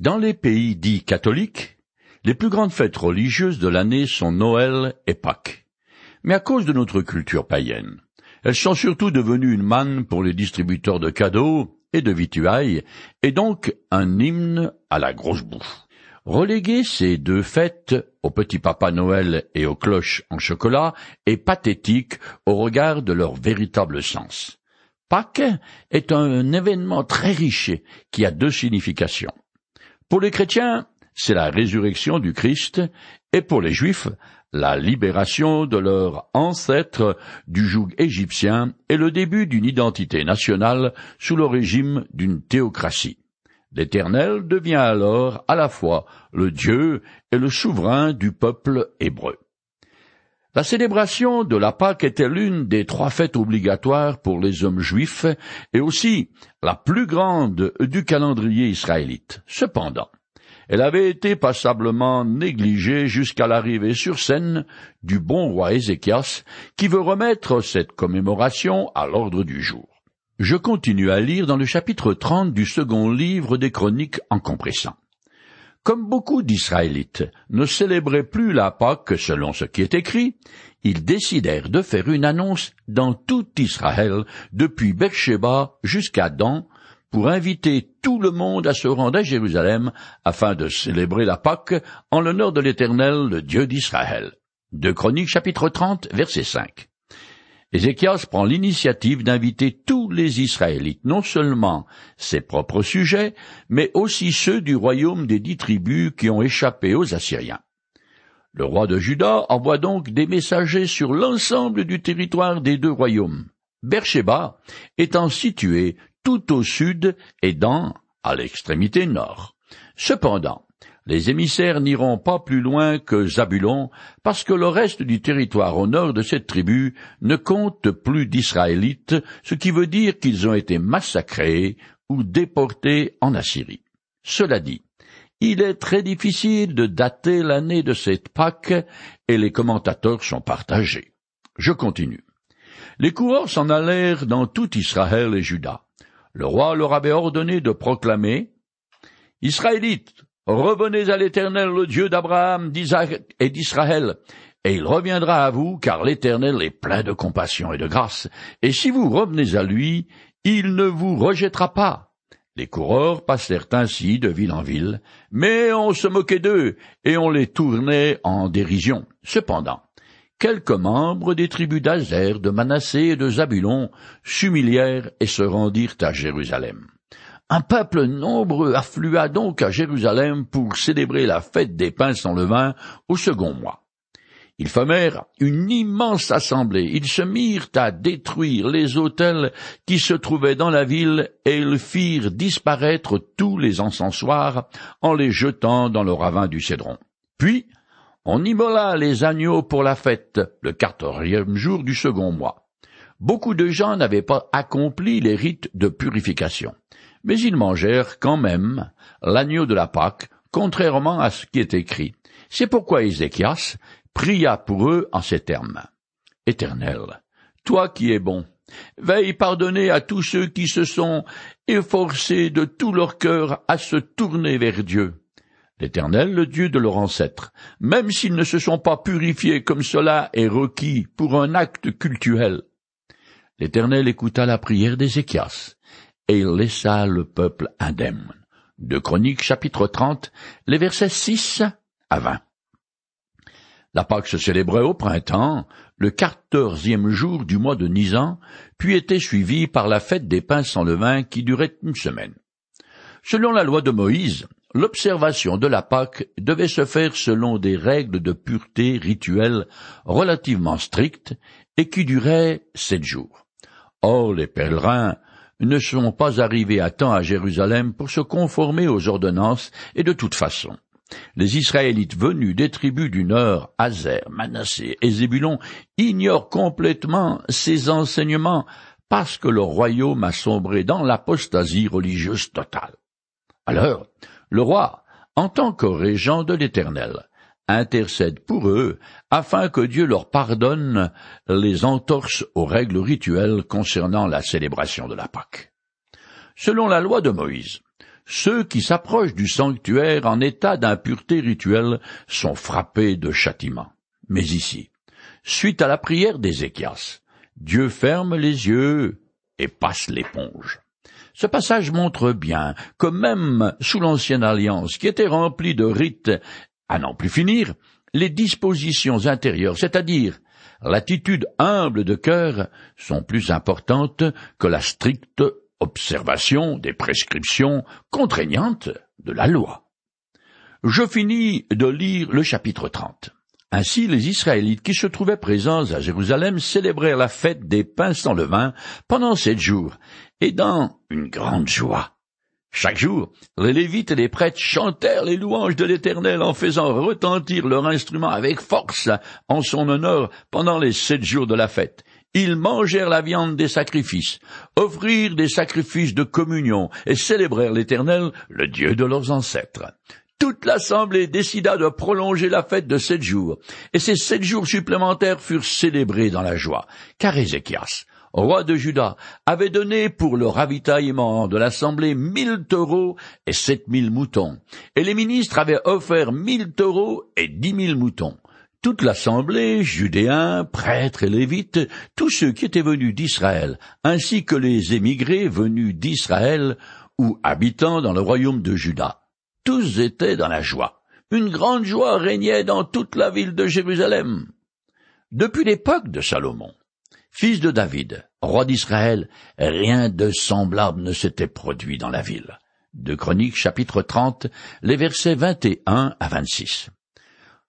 Dans les pays dits catholiques, les plus grandes fêtes religieuses de l'année sont Noël et Pâques. Mais à cause de notre culture païenne, elles sont surtout devenues une manne pour les distributeurs de cadeaux et de vituailles, et donc un hymne à la grosse bouffe. Reléguer ces deux fêtes au petit papa Noël et aux cloches en chocolat est pathétique au regard de leur véritable sens. Pâques est un événement très riche qui a deux significations. Pour les chrétiens, c'est la résurrection du Christ, et pour les Juifs, la libération de leurs ancêtres du joug égyptien et le début d'une identité nationale sous le régime d'une théocratie. L'Éternel devient alors à la fois le Dieu et le souverain du peuple hébreu. La célébration de la Pâque était l'une des trois fêtes obligatoires pour les hommes juifs et aussi la plus grande du calendrier israélite. Cependant, elle avait été passablement négligée jusqu'à l'arrivée sur scène du bon roi Ézéchias, qui veut remettre cette commémoration à l'ordre du jour. Je continue à lire dans le chapitre 30 du second livre des Chroniques en compressant. Comme beaucoup d'Israélites ne célébraient plus la Pâque selon ce qui est écrit, ils décidèrent de faire une annonce dans tout Israël, depuis Beersheba jusqu'à Dan, pour inviter tout le monde à se rendre à Jérusalem afin de célébrer la Pâque en l'honneur de l'Éternel, le Dieu d'Israël. De Chroniques chapitre 30 verset 5. Ézéchias prend l'initiative d'inviter tous les Israélites, non seulement ses propres sujets, mais aussi ceux du royaume des dix tribus qui ont échappé aux Assyriens. Le roi de Juda envoie donc des messagers sur l'ensemble du territoire des deux royaumes, Beersheba étant situé tout au sud et dans, à l'extrémité nord. Cependant, les émissaires n'iront pas plus loin que Zabulon, parce que le reste du territoire au nord de cette tribu ne compte plus d'Israélites, ce qui veut dire qu'ils ont été massacrés ou déportés en Assyrie. Cela dit, il est très difficile de dater l'année de cette Pâque et les commentateurs sont partagés. Je continue. Les coureurs s'en allèrent dans tout Israël et Juda. Le roi leur avait ordonné de proclamer Israélites, Revenez à l'Éternel, le Dieu d'Abraham, d'Isaac et d'Israël, et il reviendra à vous, car l'Éternel est plein de compassion et de grâce, et si vous revenez à lui, il ne vous rejettera pas. Les coureurs passèrent ainsi de ville en ville, mais on se moquait d'eux, et on les tournait en dérision. Cependant, quelques membres des tribus d'Azer, de Manassé et de Zabulon s'humilièrent et se rendirent à Jérusalem. Un peuple nombreux afflua donc à Jérusalem pour célébrer la fête des pains sans levain au second mois. Ils formèrent une immense assemblée, ils se mirent à détruire les autels qui se trouvaient dans la ville, et ils firent disparaître tous les encensoirs en les jetant dans le ravin du Cédron. Puis, on immola les agneaux pour la fête, le quatorzième jour du second mois. Beaucoup de gens n'avaient pas accompli les rites de purification mais ils mangèrent quand même l'agneau de la Pâque, contrairement à ce qui est écrit. C'est pourquoi Ézéchias pria pour eux en ces termes. Éternel, toi qui es bon, veille pardonner à tous ceux qui se sont efforcés de tout leur cœur à se tourner vers Dieu. L'Éternel, le Dieu de leurs ancêtres, même s'ils ne se sont pas purifiés comme cela est requis pour un acte cultuel. L'Éternel écouta la prière d'Ézéchias, et laissa le peuple indemne. De Chroniques chapitre 30, les versets 6 à 20. La Pâque se célébrait au printemps, le quatorzième jour du mois de Nisan, puis était suivie par la fête des pains sans levain qui durait une semaine. Selon la loi de Moïse, l'observation de la Pâque devait se faire selon des règles de pureté rituelle relativement strictes et qui duraient sept jours. Or, les pèlerins ne sont pas arrivés à temps à Jérusalem pour se conformer aux ordonnances, et de toute façon, les Israélites venus des tribus du Nord, Azer, Manassé et Zébulon, ignorent complètement ces enseignements parce que leur royaume a sombré dans l'apostasie religieuse totale. Alors, le roi, en tant que régent de l'Éternel, intercède pour eux afin que Dieu leur pardonne les entorses aux règles rituelles concernant la célébration de la Pâque. Selon la loi de Moïse, ceux qui s'approchent du sanctuaire en état d'impureté rituelle sont frappés de châtiment. Mais ici, suite à la prière d'Ézéchias, Dieu ferme les yeux et passe l'éponge. Ce passage montre bien que même sous l'ancienne alliance, qui était remplie de rites à n'en plus finir, les dispositions intérieures, c'est-à-dire l'attitude humble de cœur, sont plus importantes que la stricte observation des prescriptions contraignantes de la loi. Je finis de lire le chapitre 30. Ainsi les Israélites qui se trouvaient présents à Jérusalem célébrèrent la fête des pains sans levain pendant sept jours, et dans une grande joie. Chaque jour, les Lévites et les prêtres chantèrent les louanges de l'Éternel en faisant retentir leur instrument avec force en son honneur pendant les sept jours de la fête. Ils mangèrent la viande des sacrifices, offrirent des sacrifices de communion et célébrèrent l'Éternel, le Dieu de leurs ancêtres. Toute l'assemblée décida de prolonger la fête de sept jours, et ces sept jours supplémentaires furent célébrés dans la joie, car Ézéchias, roi de Juda, avait donné pour le ravitaillement de l'assemblée mille taureaux et sept mille moutons, et les ministres avaient offert mille taureaux et dix mille moutons. Toute l'assemblée, judéens, prêtres et lévites, tous ceux qui étaient venus d'Israël, ainsi que les émigrés venus d'Israël ou habitant dans le royaume de Juda, tous étaient dans la joie. Une grande joie régnait dans toute la ville de Jérusalem. Depuis l'époque de Salomon, fils de David, roi d'Israël, rien de semblable ne s'était produit dans la ville. De Chroniques chapitre 30, les versets 21 à 26.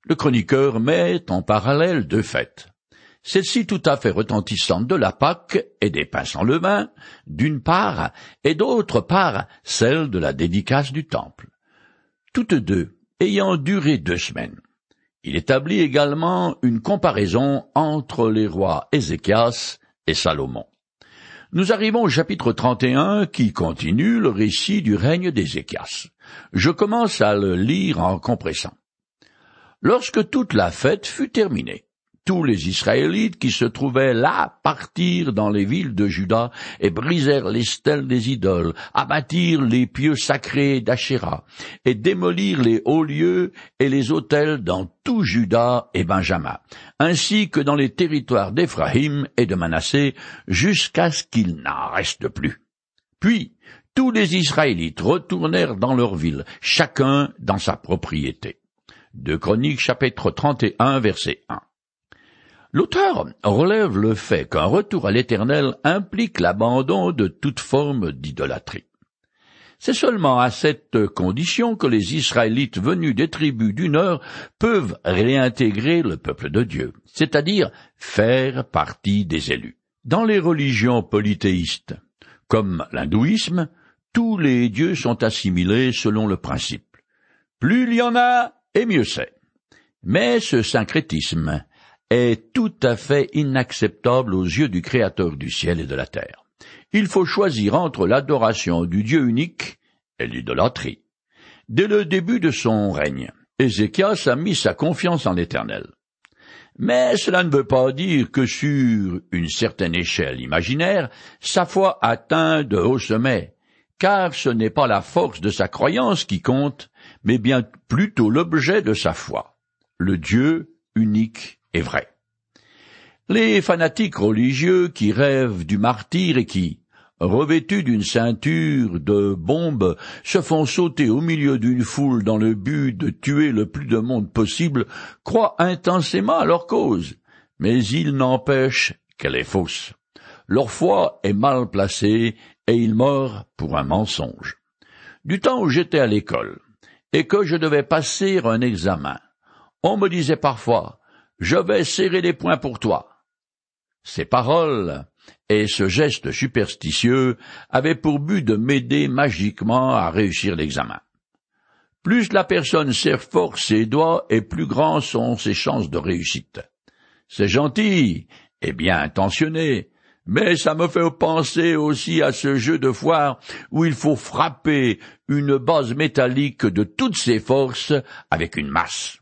Le chroniqueur met en parallèle deux fêtes. Celle-ci tout à fait retentissante de la Pâque et des pains sans levain, d'une part, et d'autre part, celle de la dédicace du temple. Toutes deux ayant duré deux semaines. Il établit également une comparaison entre les rois Ézéchias et Salomon. Nous arrivons au chapitre 31 qui continue le récit du règne d'Ézéchias. Je commence à le lire en compressant. Lorsque toute la fête fut terminée, tous les Israélites qui se trouvaient là partirent dans les villes de Juda et brisèrent les stèles des idoles, abattirent les pieux sacrés d'Achéra, et démolirent les hauts lieux et les autels dans tout Juda et Benjamin, ainsi que dans les territoires d'Éphraïm et de Manassé, jusqu'à ce qu'il n'en reste plus. Puis tous les Israélites retournèrent dans leur ville, chacun dans sa propriété. De Chroniques chapitre 31 verset 1. L'auteur relève le fait qu'un retour à l'éternel implique l'abandon de toute forme d'idolâtrie. C'est seulement à cette condition que les Israélites venus des tribus du Nord peuvent réintégrer le peuple de Dieu, c'est-à-dire faire partie des élus. Dans les religions polythéistes, comme l'hindouisme, tous les dieux sont assimilés selon le principe. Plus il y en a, et mieux c'est. Mais ce syncrétisme est tout à fait inacceptable aux yeux du Créateur du ciel et de la terre. Il faut choisir entre l'adoration du Dieu unique et l'idolâtrie. Dès le début de son règne, Ézéchias a mis sa confiance en l'Éternel. Mais cela ne veut pas dire que sur une certaine échelle imaginaire, sa foi atteint de hauts sommets, car ce n'est pas la force de sa croyance qui compte, mais bien plutôt l'objet de sa foi, le Dieu unique vrai. Les fanatiques religieux qui rêvent du martyr et qui, revêtus d'une ceinture de bombes, se font sauter au milieu d'une foule dans le but de tuer le plus de monde possible, croient intensément à leur cause, mais il n'empêche qu'elle est fausse. Leur foi est mal placée et ils meurent pour un mensonge. Du temps où j'étais à l'école et que je devais passer un examen, on me disait parfois je vais serrer les poings pour toi. Ces paroles et ce geste superstitieux avaient pour but de m'aider magiquement à réussir l'examen. Plus la personne serre fort ses doigts et plus grands sont ses chances de réussite. C'est gentil et bien intentionné, mais ça me fait penser aussi à ce jeu de foire où il faut frapper une base métallique de toutes ses forces avec une masse.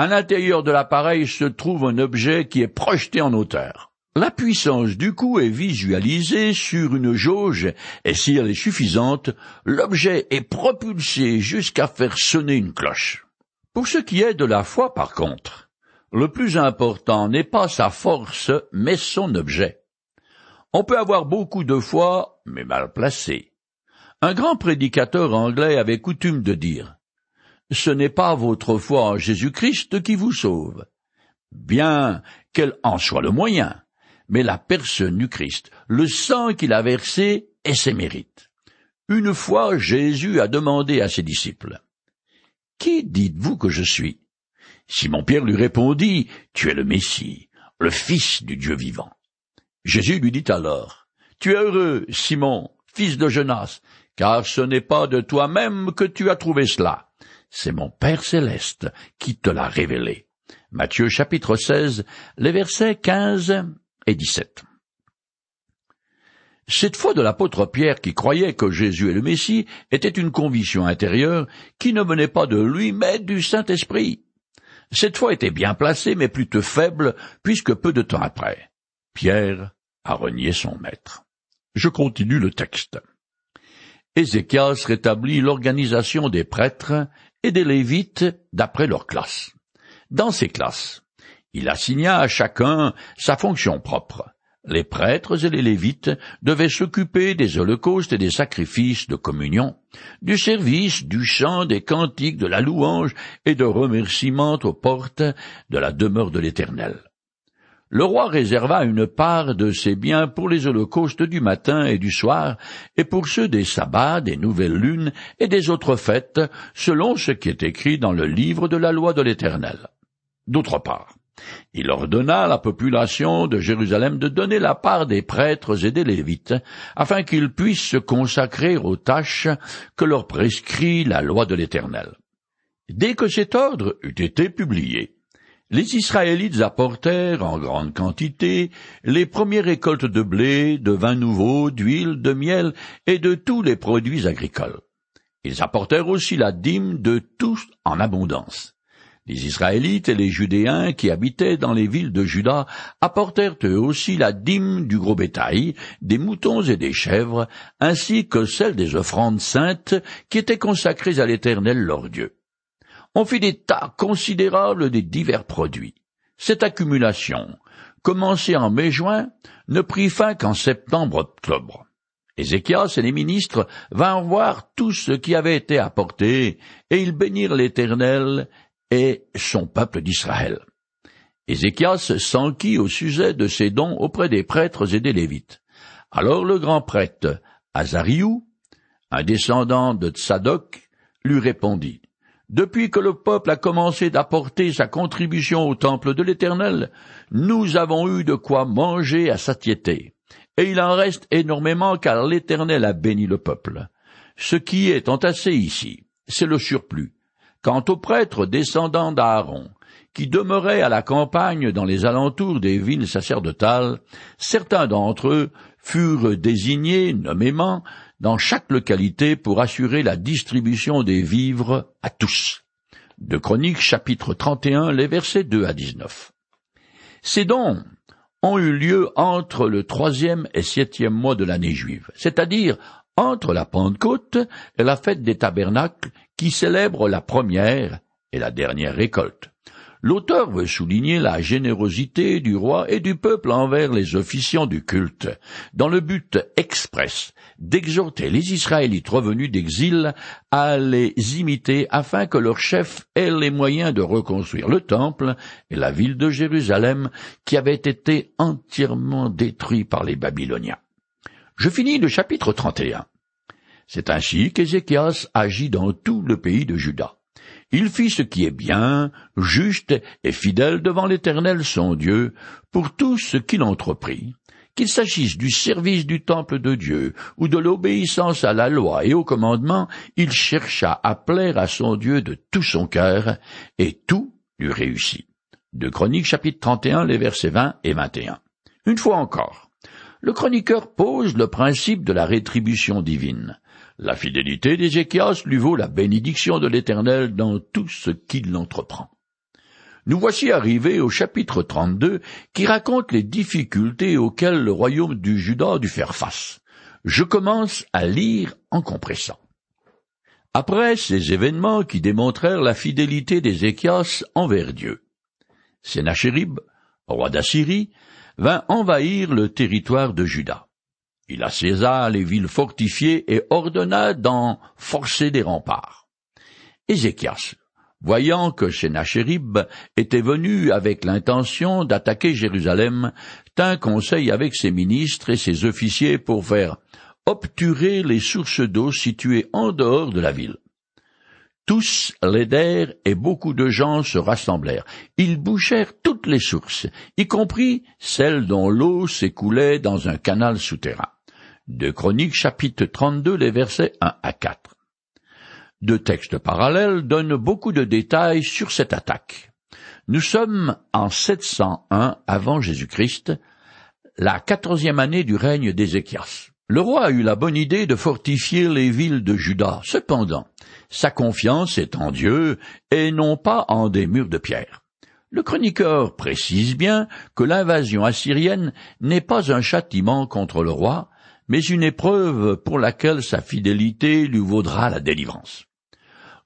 À l'intérieur de l'appareil se trouve un objet qui est projeté en hauteur. La puissance du coup est visualisée sur une jauge et si elle est suffisante, l'objet est propulsé jusqu'à faire sonner une cloche. Pour ce qui est de la foi, par contre, le plus important n'est pas sa force, mais son objet. On peut avoir beaucoup de foi, mais mal placée. Un grand prédicateur anglais avait coutume de dire Ce n'est pas votre foi en Jésus-Christ qui vous sauve, bien qu'elle en soit le moyen, mais la personne du Christ, le sang qu'il a versé et ses mérites. Une fois Jésus a demandé à ses disciples Qui dites-vous que je suis? Simon-Pierre lui répondit, Tu es le Messie, le Fils du Dieu vivant. Jésus lui dit alors, Tu es heureux, Simon, fils de Jonas, car ce n'est pas de toi-même que tu as trouvé cela, c'est mon Père céleste qui te l'a révélé. Matthieu chapitre 16, les versets 15 et 17. Cette foi de l'apôtre Pierre qui croyait que Jésus est le Messie était une conviction intérieure qui ne venait pas de lui mais du Saint-Esprit. Cette foi était bien placée, mais plutôt faible, puisque peu de temps après, Pierre a renié son maître. Je continue le texte. Ézéchias rétablit l'organisation des prêtres et des Lévites d'après leur classe. Dans ces classes, il assigna à chacun sa fonction propre. Les prêtres et les Lévites devaient s'occuper des holocaustes et des sacrifices de communion, du service, du chant, des cantiques, de la louange et de remerciements aux portes de la demeure de l'Éternel. Le roi réserva une part de ses biens pour les holocaustes du matin et du soir, et pour ceux des sabbats, des nouvelles lunes et des autres fêtes, selon ce qui est écrit dans le livre de la loi de l'Éternel. D'autre part, il ordonna à la population de Jérusalem de donner la part des prêtres et des Lévites, afin qu'ils puissent se consacrer aux tâches que leur prescrit la loi de l'Éternel. Dès que cet ordre eut été publié, les Israélites apportèrent en grande quantité les premières récoltes de blé, de vin nouveau, d'huile, de miel et de tous les produits agricoles. Ils apportèrent aussi la dîme de tous en abondance. Les Israélites et les Judéens qui habitaient dans les villes de Juda apportèrent eux aussi la dîme du gros bétail, des moutons et des chèvres, ainsi que celle des offrandes saintes qui étaient consacrées à l'Éternel leur Dieu. On fit des tas considérables des divers produits. Cette accumulation, commencée en mai-juin, ne prit fin qu'en septembre-octobre. Ézéchias et les ministres vinrent voir tout ce qui avait été apporté, et ils bénirent l'Éternel et son peuple d'Israël. Ézéchias s'enquit au sujet de ses dons auprès des prêtres et des Lévites. Alors le grand prêtre Azariou, un descendant de Tsadok, lui répondit. Depuis que le peuple a commencé d'apporter sa contribution au temple de l'Éternel, nous avons eu de quoi manger à satiété. Et il en reste énormément car l'Éternel a béni le peuple. Ce qui est entassé ici, c'est le surplus, Quant aux prêtres descendants d'Aaron, qui demeuraient à la campagne dans les alentours des villes sacerdotales, certains d'entre eux furent désignés nommément dans chaque localité pour assurer la distribution des vivres à tous. De Chroniques chapitre 31, les versets 2 à 19. Ces dons ont eu lieu entre le troisième et septième mois de l'année juive, c'est-à-dire entre la Pentecôte et la fête des tabernacles qui célèbre la première et la dernière récolte. L'auteur veut souligner la générosité du roi et du peuple envers les officiants du culte, dans le but express d'exhorter les Israélites revenus d'exil à les imiter afin que leur chef ait les moyens de reconstruire le temple et la ville de Jérusalem qui avait été entièrement détruit par les Babyloniens. Je finis le chapitre 31. C'est ainsi qu'Ézéchias agit dans tout le pays de Juda. Il fit ce qui est bien, juste et fidèle devant l'Éternel son Dieu, pour tout ce qu'il entreprit, qu'il s'agisse du service du temple de Dieu ou de l'obéissance à la loi et au commandement, il chercha à plaire à son Dieu de tout son cœur, et tout lui réussit. De Chroniques chapitre 31, les versets 20 et 21. Une fois encore, le chroniqueur pose le principe de la rétribution divine. La fidélité d'Ézéchias lui vaut la bénédiction de l'Éternel dans tout ce qu'il entreprend. Nous voici arrivés au chapitre 32 qui raconte les difficultés auxquelles le royaume du Juda a dû faire face. Je commence à lire en compressant. Après ces événements qui démontrèrent la fidélité d'Ézéchias envers Dieu, Sénachérib, roi d'Assyrie, vint envahir le territoire de Juda. Il assaisa les villes fortifiées et ordonna d'en forcer des remparts. Ézéchias, voyant que Sénachérib était venu avec l'intention d'attaquer Jérusalem, tint conseil avec ses ministres et ses officiers pour faire obturer les sources d'eau situées en dehors de la ville. Tous l'aidèrent et beaucoup de gens se rassemblèrent. Ils bouchèrent toutes les sources, y compris celles dont l'eau s'écoulait dans un canal souterrain. De Chroniques chapitre 32 les versets 1 à 4. Deux textes parallèles donnent beaucoup de détails sur cette attaque. Nous sommes en 701 avant Jésus-Christ, la quatorzième année du règne d'Ézéchias. Le roi a eu la bonne idée de fortifier les villes de Juda. Cependant, sa confiance est en Dieu et non pas en des murs de pierre. Le chroniqueur précise bien que l'invasion assyrienne n'est pas un châtiment contre le roi, mais une épreuve pour laquelle sa fidélité lui vaudra la délivrance.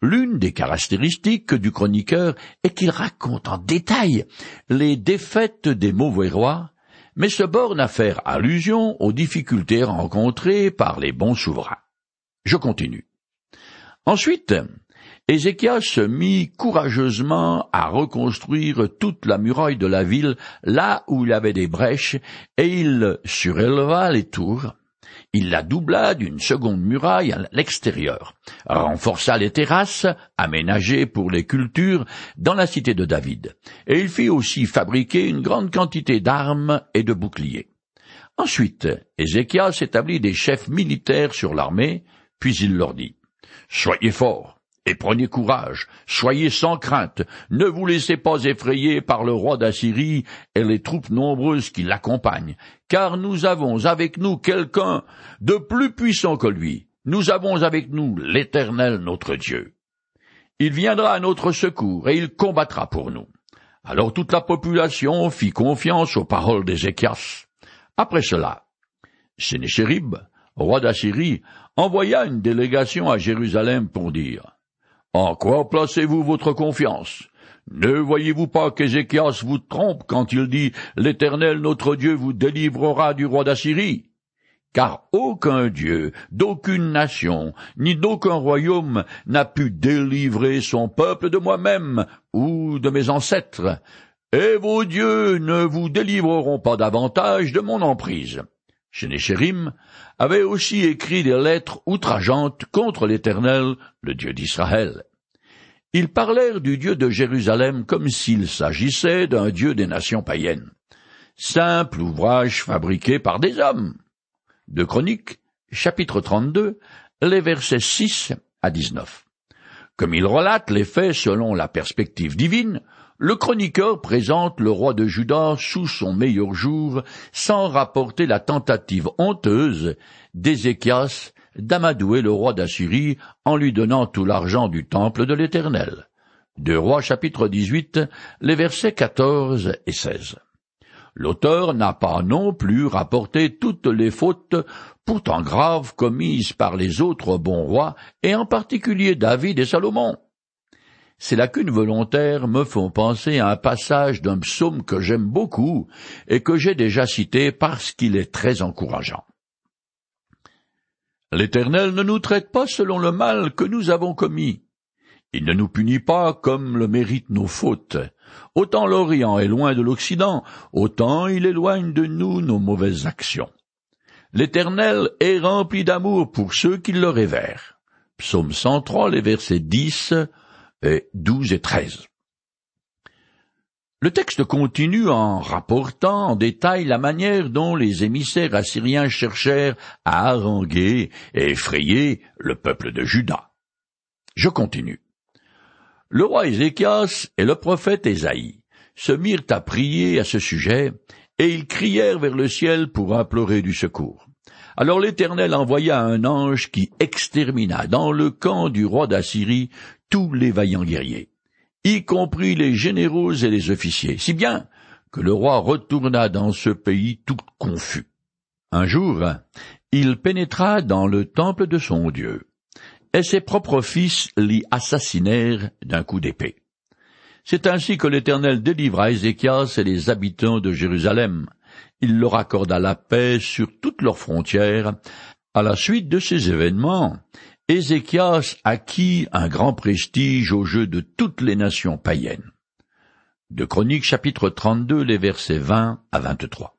L'une des caractéristiques du chroniqueur est qu'il raconte en détail les défaites des mauvais rois mais se borne à faire allusion aux difficultés rencontrées par les bons souverains. Je continue. Ensuite, Ézéchias se mit courageusement à reconstruire toute la muraille de la ville là où il y avait des brèches, et il suréleva les tours, il la doubla d'une seconde muraille à l'extérieur, renforça les terrasses aménagées pour les cultures dans la cité de David, et il fit aussi fabriquer une grande quantité d'armes et de boucliers. Ensuite, Ézéchias établit des chefs militaires sur l'armée, puis il leur dit Soyez forts, et prenez courage, soyez sans crainte, ne vous laissez pas effrayer par le roi d'Assyrie et les troupes nombreuses qui l'accompagnent, car nous avons avec nous quelqu'un de plus puissant que lui. Nous avons avec nous l'Éternel notre Dieu. Il viendra à notre secours et il combattra pour nous. Alors toute la population fit confiance aux paroles d'Ézéchias. Après cela, Sénéchérib, roi d'Assyrie, envoya une délégation à Jérusalem pour dire en quoi placez-vous votre confiance? Ne voyez-vous pas qu'Ézéchias vous trompe quand il dit L'Éternel notre Dieu vous délivrera du roi d'Assyrie? Car aucun Dieu, d'aucune nation, ni d'aucun royaume n'a pu délivrer son peuple de moi-même ou de mes ancêtres, et vos dieux ne vous délivreront pas davantage de mon emprise. Sénéchérim avait aussi écrit des lettres outrageantes contre l'Éternel, le Dieu d'Israël. Ils parlèrent du Dieu de Jérusalem comme s'il s'agissait d'un Dieu des nations païennes. Simple ouvrage fabriqué par des hommes. De Chroniques, chapitre 32, les versets 6 à 19. Comme il relate les faits selon la perspective divine, le chroniqueur présente le roi de Juda sous son meilleur jour, sans rapporter la tentative honteuse d'Ézéchias d'amadouer le roi d'Assyrie en lui donnant tout l'argent du temple de l'Éternel. Deux Rois chapitre 18, les versets 14 et 16. L'auteur n'a pas non plus rapporté toutes les fautes pourtant graves commises par les autres bons rois, et en particulier David et Salomon. Ces lacunes volontaires me font penser à un passage d'un psaume que j'aime beaucoup et que j'ai déjà cité parce qu'il est très encourageant. L'Éternel ne nous traite pas selon le mal que nous avons commis. Il ne nous punit pas comme le méritent nos fautes. Autant l'Orient est loin de l'Occident, autant il éloigne de nous nos mauvaises actions. L'Éternel est rempli d'amour pour ceux qui le révèrent. Psaume 103, les versets 10 et 12 et 13. Le texte continue en rapportant en détail la manière dont les émissaires assyriens cherchèrent à haranguer et effrayer le peuple de Juda. Je continue. Le roi Ézéchias et le prophète Ésaïe se mirent à prier à ce sujet, et ils crièrent vers le ciel pour implorer du secours. Alors l'Éternel envoya un ange qui extermina dans le camp du roi d'Assyrie tous les vaillants guerriers. y compris les généraux et les officiers, si bien que le roi retourna dans ce pays tout confus. Un jour, il pénétra dans le temple de son Dieu, et ses propres fils l'y assassinèrent d'un coup d'épée. C'est ainsi que l'Éternel délivra Ézéchias et les habitants de Jérusalem. Il leur accorda la paix sur toutes leurs frontières. À la suite de ces événements, Ézéchias acquit un grand prestige aux jeux de toutes les nations païennes. De Chroniques chapitre 32, les versets 20 à 23.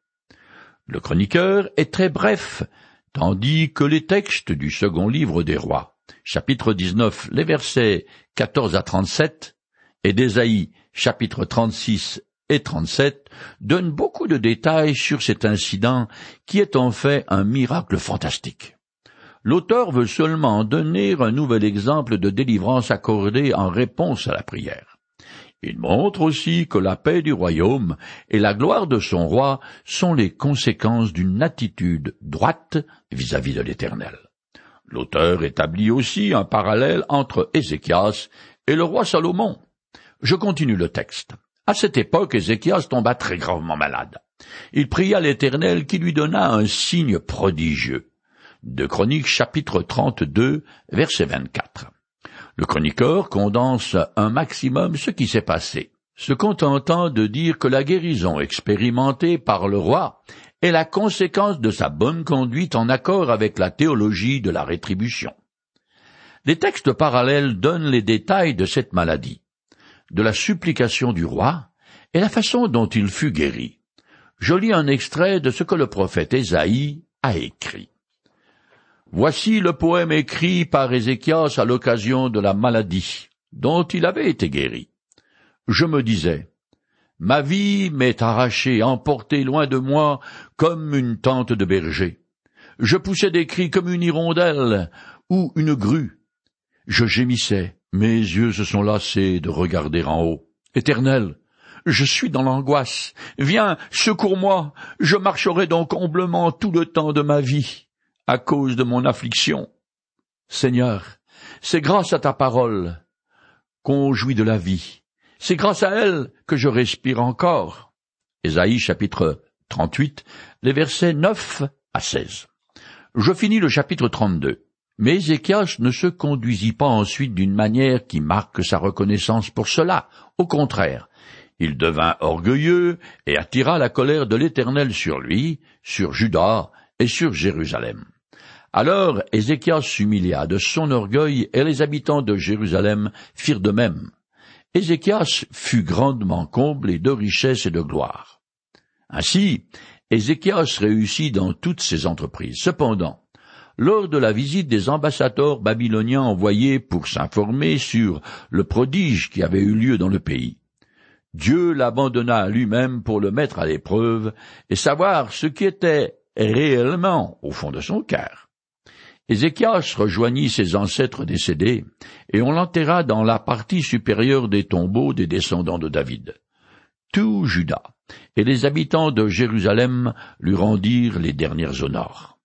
Le chroniqueur est très bref, tandis que les textes du second livre des rois, chapitre 19, les versets 14 à 37, et d'Ésaïe, chapitre 36 et 37, donnent beaucoup de détails sur cet incident qui est en fait un miracle fantastique. L'auteur veut seulement donner un nouvel exemple de délivrance accordée en réponse à la prière. Il montre aussi que la paix du royaume et la gloire de son roi sont les conséquences d'une attitude droite vis-à-vis de l'Éternel. L'auteur établit aussi un parallèle entre Ézéchias et le roi Salomon. Je continue le texte. À cette époque, Ézéchias tomba très gravement malade. Il pria l'Éternel qui lui donna un signe prodigieux. De Chroniques chapitre 32, verset 24. Le chroniqueur condense un maximum ce qui s'est passé, se contentant de dire que la guérison expérimentée par le roi est la conséquence de sa bonne conduite en accord avec la théologie de la rétribution. Les textes parallèles donnent les détails de cette maladie, de la supplication du roi et la façon dont il fut guéri. Je lis un extrait de ce que le prophète Ésaïe a écrit. Voici le poème écrit par Ézéchias à l'occasion de la maladie dont il avait été guéri. Je me disais, ma vie m'est arrachée, emportée loin de moi comme une tente de berger. Je poussais des cris comme une hirondelle ou une grue. Je gémissais, mes yeux se sont lassés de regarder en haut. Éternel, je suis dans l'angoisse. Viens, secours-moi. Je marcherai donc humblement tout le temps de ma vie à cause de mon affliction. Seigneur, c'est grâce à ta parole qu'on jouit de la vie. C'est grâce à elle que je respire encore. Ésaïe chapitre 38, les versets 9 à 16. Je finis le chapitre 32. Mais Ézéchias ne se conduisit pas ensuite d'une manière qui marque sa reconnaissance pour cela. Au contraire, il devint orgueilleux et attira la colère de l'Éternel sur lui, sur Juda et sur Jérusalem. Alors Ézéchias s'humilia de son orgueil, et les habitants de Jérusalem firent de même. Ézéchias fut grandement comblé de richesses et de gloire. Ainsi, Ézéchias réussit dans toutes ses entreprises. Cependant, lors de la visite des ambassadeurs babyloniens envoyés pour s'informer sur le prodige qui avait eu lieu dans le pays, Dieu l'abandonna à lui-même pour le mettre à l'épreuve et savoir ce qui était réellement au fond de son cœur. Ézéchias rejoignit ses ancêtres décédés, et on l'enterra dans la partie supérieure des tombeaux des descendants de David. Tout Juda et les habitants de Jérusalem lui rendirent les dernières honneurs.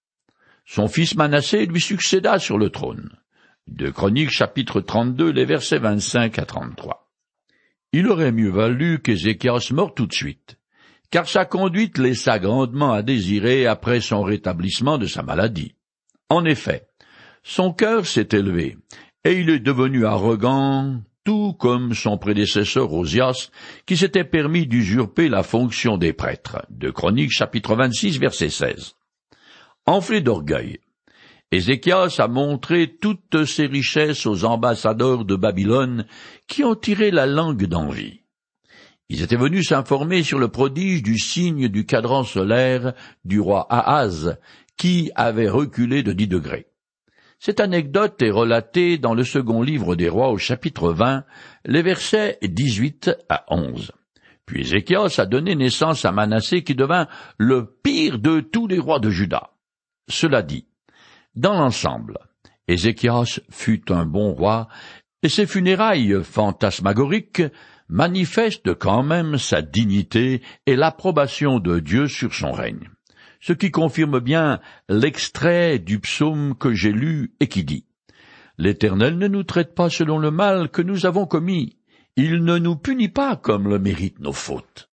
Son fils Manassé lui succéda sur le trône. De Chroniques chapitre 32, les versets 25 à 33. Il aurait mieux valu qu'Ézéchias meure tout de suite, car sa conduite laissa grandement à désirer après son rétablissement de sa maladie. En effet, son cœur s'est élevé, et il est devenu arrogant, tout comme son prédécesseur Osias, qui s'était permis d'usurper la fonction des prêtres. De Chroniques chapitre 26 verset 16. Enflé d'orgueil, Ézéchias a montré toutes ses richesses aux ambassadeurs de Babylone qui ont tiré la langue d'envie. Ils étaient venus s'informer sur le prodige du signe du cadran solaire du roi Ahaz, qui avait reculé de dix degrés. Cette anecdote est relatée dans le second livre des rois au chapitre 20, les versets 18 à 11. Puis Ézéchias a donné naissance à Manassé qui devint le pire de tous les rois de Juda. Cela dit, dans l'ensemble, Ézéchias fut un bon roi, et ses funérailles fantasmagoriques manifestent quand même sa dignité et l'approbation de Dieu sur son règne ce qui confirme bien l'extrait du psaume que j'ai lu et qui dit L'Éternel ne nous traite pas selon le mal que nous avons commis, Il ne nous punit pas comme le méritent nos fautes.